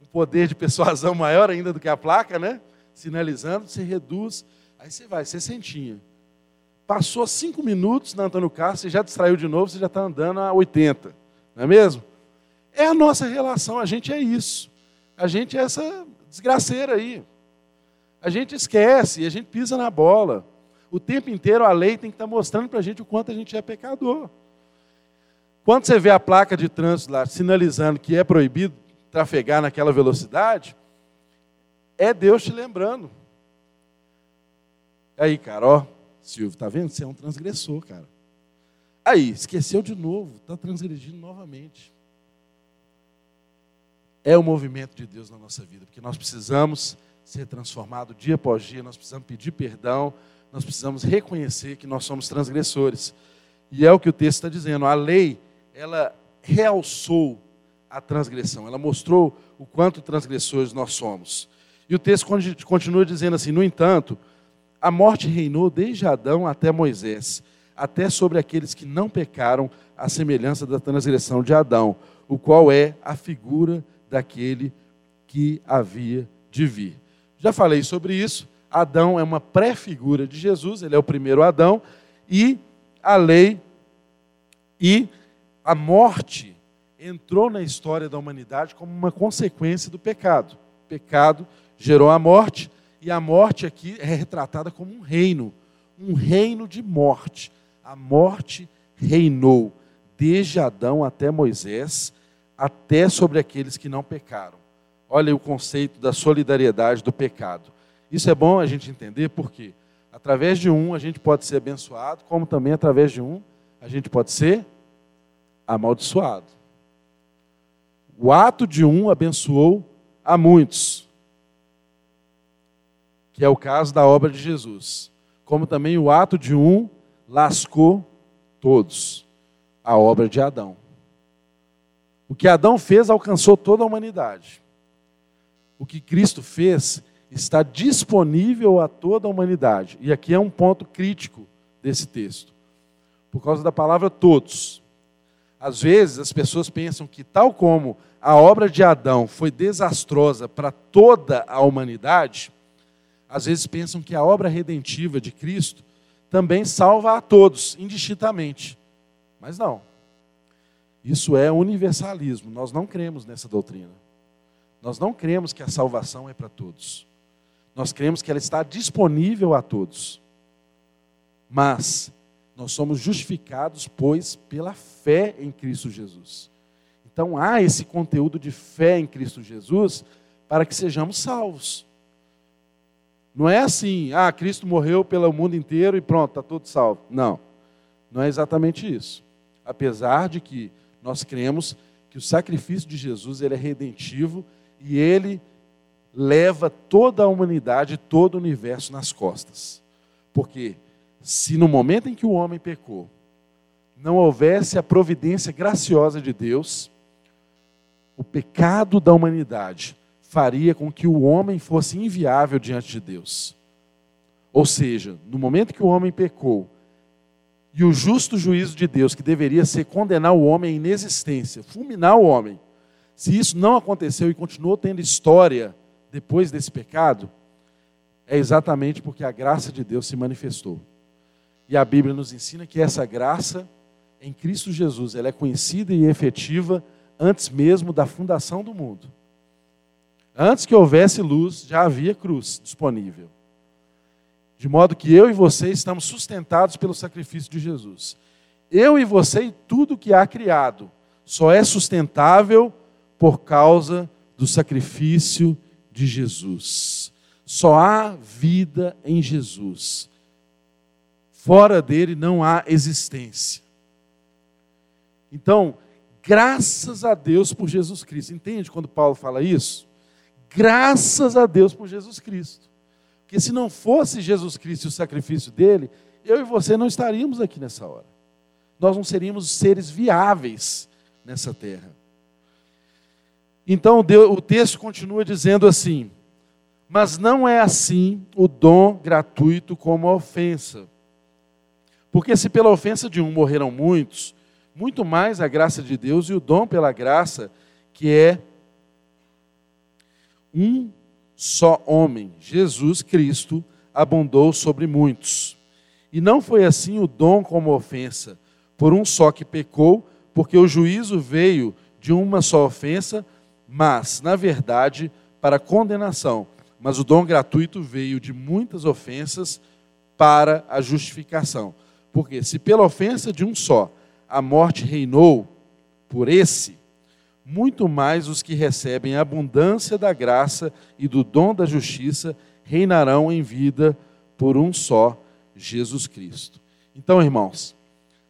um poder de persuasão maior ainda do que a placa, né? Sinalizando, você reduz, aí você vai, você sentinha. Passou cinco minutos na Antônio Carlos, você já distraiu de novo, você já está andando a 80, não é mesmo? É a nossa relação, a gente é isso. A gente é essa desgraceira aí. A gente esquece, a gente pisa na bola. O tempo inteiro a lei tem que estar tá mostrando para a gente o quanto a gente é pecador. Quando você vê a placa de trânsito lá sinalizando que é proibido trafegar naquela velocidade, é Deus te lembrando. Aí, cara, ó, Silvio, tá vendo? Você é um transgressor, cara. Aí, esqueceu de novo, está transgredindo novamente. É o movimento de Deus na nossa vida, porque nós precisamos ser transformados dia após dia, nós precisamos pedir perdão, nós precisamos reconhecer que nós somos transgressores. E é o que o texto está dizendo. A lei, ela realçou a transgressão, ela mostrou o quanto transgressores nós somos. E o texto continua dizendo assim: No entanto, a morte reinou desde Adão até Moisés, até sobre aqueles que não pecaram, à semelhança da transgressão de Adão, o qual é a figura daquele que havia de vir. Já falei sobre isso. Adão é uma pré-figura de Jesus, ele é o primeiro Adão, e a lei e a morte entrou na história da humanidade como uma consequência do pecado. Pecado gerou a morte, e a morte aqui é retratada como um reino, um reino de morte. A morte reinou desde Adão até Moisés, até sobre aqueles que não pecaram. Olha o conceito da solidariedade do pecado. Isso é bom a gente entender porque através de um a gente pode ser abençoado, como também através de um a gente pode ser amaldiçoado. O ato de um abençoou a muitos, que é o caso da obra de Jesus, como também o ato de um lascou todos, a obra de Adão. O que Adão fez alcançou toda a humanidade. O que Cristo fez está disponível a toda a humanidade. E aqui é um ponto crítico desse texto. Por causa da palavra todos. Às vezes as pessoas pensam que, tal como a obra de Adão foi desastrosa para toda a humanidade, às vezes pensam que a obra redentiva de Cristo também salva a todos, indistintamente. Mas não. Isso é universalismo. Nós não cremos nessa doutrina. Nós não cremos que a salvação é para todos. Nós cremos que ela está disponível a todos. Mas nós somos justificados, pois, pela fé em Cristo Jesus. Então há esse conteúdo de fé em Cristo Jesus para que sejamos salvos. Não é assim, ah, Cristo morreu pelo mundo inteiro e pronto, está tudo salvo. Não, não é exatamente isso. Apesar de que nós cremos que o sacrifício de Jesus ele é redentivo e ele leva toda a humanidade, todo o universo nas costas. Porque se no momento em que o homem pecou, não houvesse a providência graciosa de Deus, o pecado da humanidade faria com que o homem fosse inviável diante de Deus. Ou seja, no momento que o homem pecou, e o justo juízo de Deus, que deveria ser condenar o homem à inexistência, fulminar o homem, se isso não aconteceu e continuou tendo história depois desse pecado, é exatamente porque a graça de Deus se manifestou. E a Bíblia nos ensina que essa graça em Cristo Jesus, ela é conhecida e efetiva antes mesmo da fundação do mundo. Antes que houvesse luz, já havia cruz disponível. De modo que eu e você estamos sustentados pelo sacrifício de Jesus. Eu e você e tudo que há criado só é sustentável por causa do sacrifício de Jesus. Só há vida em Jesus. Fora dele não há existência. Então, graças a Deus por Jesus Cristo. Entende quando Paulo fala isso? Graças a Deus por Jesus Cristo. Porque se não fosse Jesus Cristo e o sacrifício dele, eu e você não estaríamos aqui nessa hora. Nós não seríamos seres viáveis nessa terra. Então o texto continua dizendo assim: Mas não é assim o dom gratuito como a ofensa. Porque se pela ofensa de um morreram muitos, muito mais a graça de Deus e o dom pela graça, que é um só homem, Jesus Cristo, abundou sobre muitos. E não foi assim o dom como ofensa, por um só que pecou, porque o juízo veio de uma só ofensa mas, na verdade, para condenação. Mas o dom gratuito veio de muitas ofensas para a justificação. Porque se pela ofensa de um só a morte reinou por esse, muito mais os que recebem a abundância da graça e do dom da justiça reinarão em vida por um só, Jesus Cristo. Então, irmãos,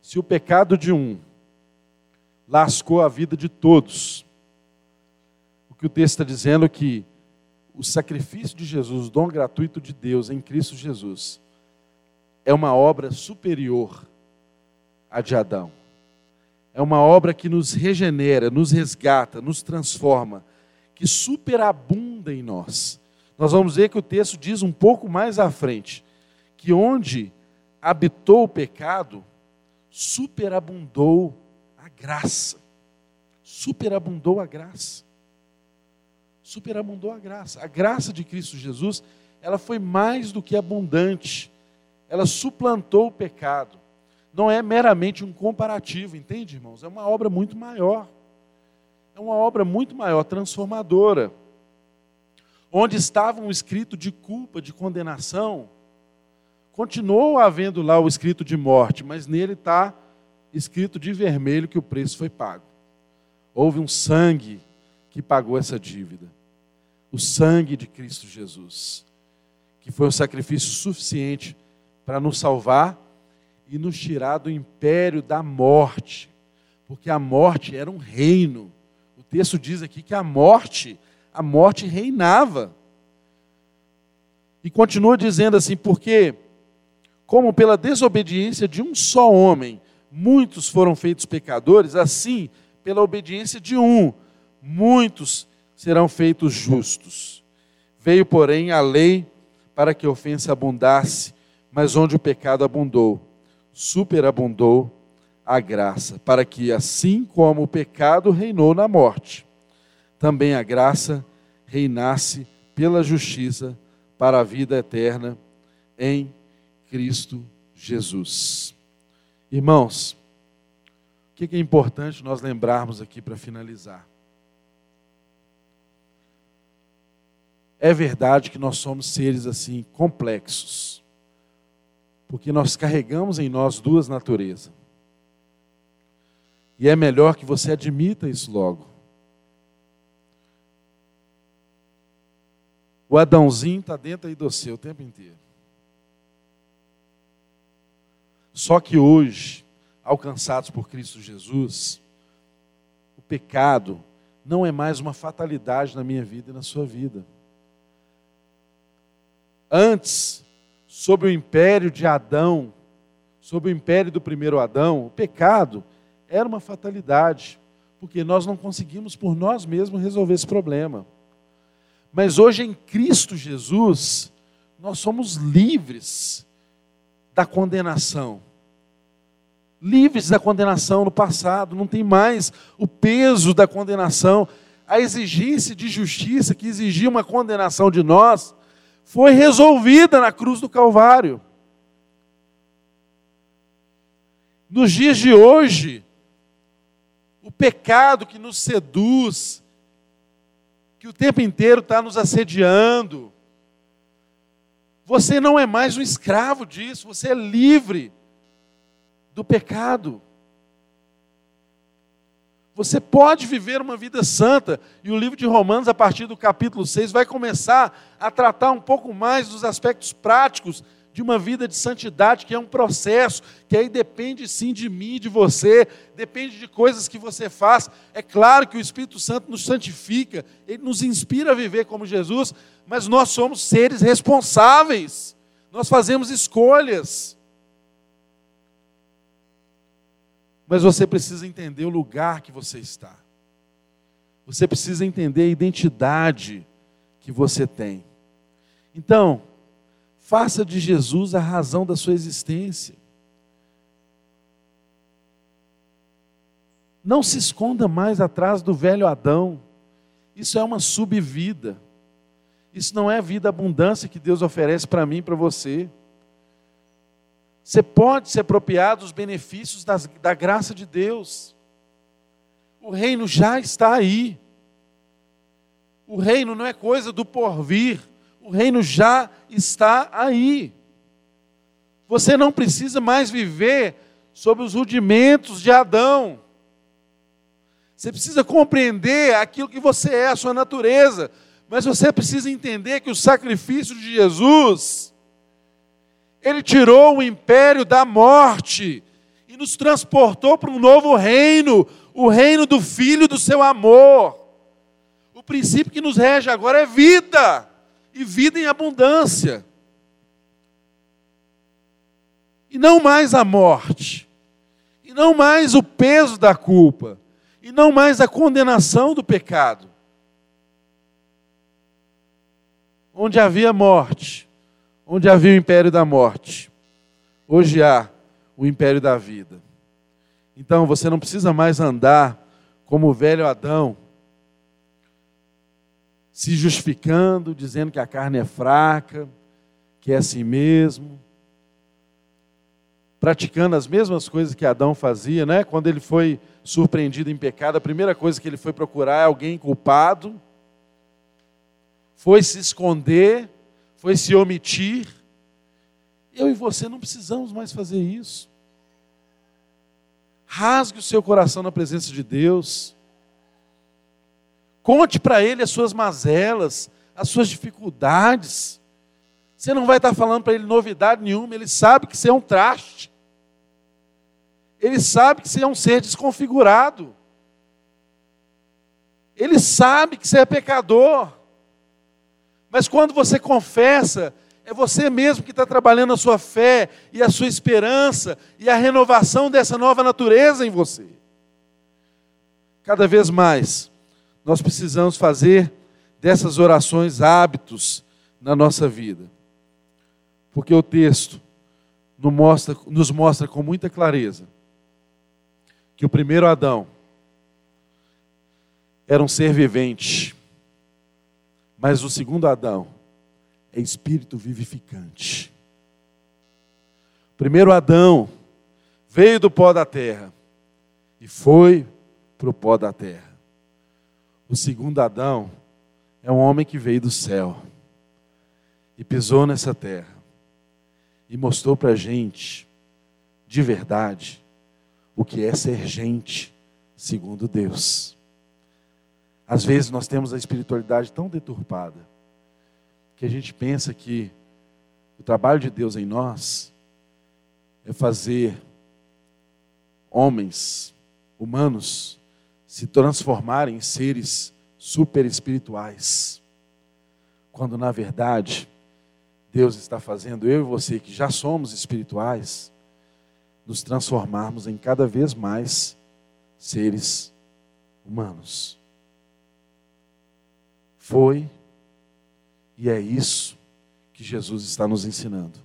se o pecado de um lascou a vida de todos, que o texto está dizendo é que o sacrifício de Jesus, o dom gratuito de Deus em Cristo Jesus, é uma obra superior à de Adão. É uma obra que nos regenera, nos resgata, nos transforma, que superabunda em nós. Nós vamos ver que o texto diz um pouco mais à frente que onde habitou o pecado, superabundou a graça. Superabundou a graça superabundou a graça. A graça de Cristo Jesus, ela foi mais do que abundante. Ela suplantou o pecado. Não é meramente um comparativo, entende, irmãos? É uma obra muito maior. É uma obra muito maior, transformadora. Onde estava um escrito de culpa, de condenação, continuou havendo lá o escrito de morte, mas nele está escrito de vermelho que o preço foi pago. Houve um sangue que pagou essa dívida. O sangue de Cristo Jesus, que foi um sacrifício suficiente para nos salvar e nos tirar do império da morte, porque a morte era um reino. O texto diz aqui que a morte, a morte reinava. E continua dizendo assim, porque como pela desobediência de um só homem muitos foram feitos pecadores, assim, pela obediência de um, muitos serão feitos justos. Veio, porém, a lei para que a ofensa abundasse, mas onde o pecado abundou, superabundou a graça, para que, assim como o pecado reinou na morte, também a graça reinasse pela justiça para a vida eterna em Cristo Jesus. Irmãos, o que é importante nós lembrarmos aqui para finalizar? É verdade que nós somos seres assim complexos, porque nós carregamos em nós duas naturezas. E é melhor que você admita isso logo. O Adãozinho está dentro aí do seu o tempo inteiro. Só que hoje, alcançados por Cristo Jesus, o pecado não é mais uma fatalidade na minha vida e na sua vida. Antes, sob o império de Adão, sob o império do primeiro Adão, o pecado era uma fatalidade, porque nós não conseguimos por nós mesmos resolver esse problema. Mas hoje em Cristo Jesus, nós somos livres da condenação livres da condenação no passado, não tem mais o peso da condenação. A exigência de justiça que exigia uma condenação de nós foi resolvida na cruz do Calvário. Nos dias de hoje, o pecado que nos seduz, que o tempo inteiro está nos assediando, você não é mais um escravo disso, você é livre do pecado. Você pode viver uma vida santa, e o livro de Romanos, a partir do capítulo 6, vai começar a tratar um pouco mais dos aspectos práticos de uma vida de santidade, que é um processo, que aí depende sim de mim, de você, depende de coisas que você faz. É claro que o Espírito Santo nos santifica, ele nos inspira a viver como Jesus, mas nós somos seres responsáveis, nós fazemos escolhas. Mas você precisa entender o lugar que você está. Você precisa entender a identidade que você tem. Então, faça de Jesus a razão da sua existência. Não se esconda mais atrás do velho Adão. Isso é uma subvida. Isso não é a vida abundância que Deus oferece para mim e para você. Você pode se apropriar dos benefícios das, da graça de Deus. O reino já está aí. O reino não é coisa do porvir. O reino já está aí. Você não precisa mais viver sob os rudimentos de Adão. Você precisa compreender aquilo que você é, a sua natureza. Mas você precisa entender que o sacrifício de Jesus ele tirou o império da morte e nos transportou para um novo reino, o reino do Filho do seu amor. O princípio que nos rege agora é vida, e vida em abundância. E não mais a morte, e não mais o peso da culpa, e não mais a condenação do pecado. Onde havia morte, onde havia o império da morte, hoje há o império da vida. Então você não precisa mais andar como o velho Adão, se justificando, dizendo que a carne é fraca, que é assim mesmo, praticando as mesmas coisas que Adão fazia, né? Quando ele foi surpreendido em pecado, a primeira coisa que ele foi procurar é alguém culpado, foi se esconder foi se omitir. Eu e você não precisamos mais fazer isso. Rasgue o seu coração na presença de Deus. Conte para Ele as suas mazelas, as suas dificuldades. Você não vai estar falando para Ele novidade nenhuma, Ele sabe que você é um traste. Ele sabe que você é um ser desconfigurado. Ele sabe que você é pecador. Mas quando você confessa, é você mesmo que está trabalhando a sua fé e a sua esperança e a renovação dessa nova natureza em você. Cada vez mais, nós precisamos fazer dessas orações hábitos na nossa vida. Porque o texto nos mostra, nos mostra com muita clareza que o primeiro Adão era um ser vivente, mas o segundo Adão é espírito vivificante. O primeiro Adão veio do pó da terra e foi para o pó da terra. O segundo Adão é um homem que veio do céu e pisou nessa terra e mostrou para a gente, de verdade, o que é ser gente segundo Deus. Às vezes nós temos a espiritualidade tão deturpada que a gente pensa que o trabalho de Deus em nós é fazer homens, humanos, se transformarem em seres super espirituais. Quando na verdade Deus está fazendo eu e você que já somos espirituais, nos transformarmos em cada vez mais seres humanos. Foi e é isso que Jesus está nos ensinando.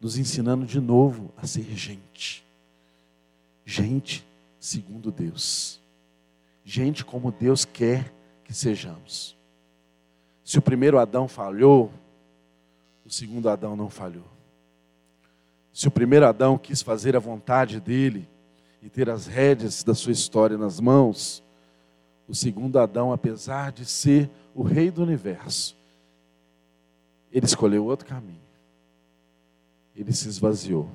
Nos ensinando de novo a ser gente. Gente segundo Deus. Gente como Deus quer que sejamos. Se o primeiro Adão falhou, o segundo Adão não falhou. Se o primeiro Adão quis fazer a vontade dele e ter as rédeas da sua história nas mãos, o segundo Adão, apesar de ser o rei do universo, ele escolheu outro caminho. Ele se esvaziou.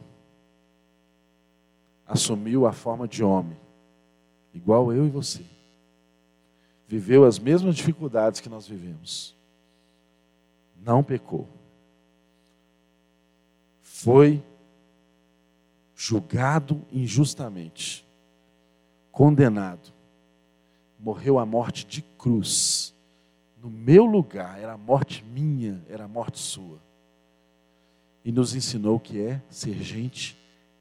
Assumiu a forma de homem, igual eu e você. Viveu as mesmas dificuldades que nós vivemos. Não pecou. Foi julgado injustamente, condenado, morreu a morte de cruz no meu lugar, era a morte minha, era a morte sua. E nos ensinou o que é ser gente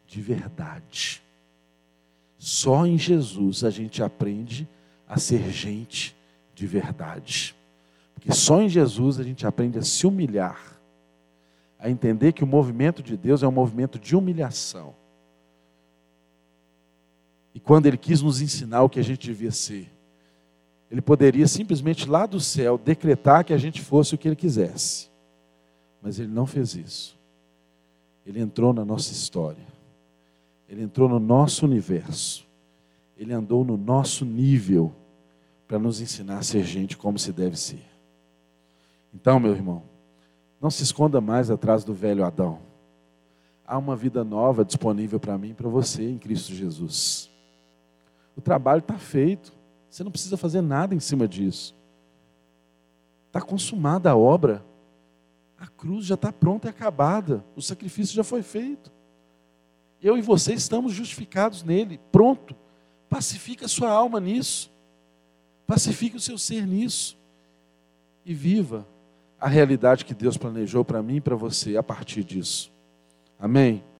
de verdade. Só em Jesus a gente aprende a ser gente de verdade. Porque só em Jesus a gente aprende a se humilhar, a entender que o movimento de Deus é um movimento de humilhação. E quando Ele quis nos ensinar o que a gente devia ser, ele poderia simplesmente lá do céu decretar que a gente fosse o que ele quisesse. Mas ele não fez isso. Ele entrou na nossa história. Ele entrou no nosso universo. Ele andou no nosso nível para nos ensinar a ser gente como se deve ser. Então, meu irmão, não se esconda mais atrás do velho Adão. Há uma vida nova disponível para mim e para você em Cristo Jesus. O trabalho está feito. Você não precisa fazer nada em cima disso. Está consumada a obra. A cruz já está pronta e acabada. O sacrifício já foi feito. Eu e você estamos justificados nele. Pronto. Pacifique a sua alma nisso. Pacifique o seu ser nisso. E viva a realidade que Deus planejou para mim e para você a partir disso. Amém?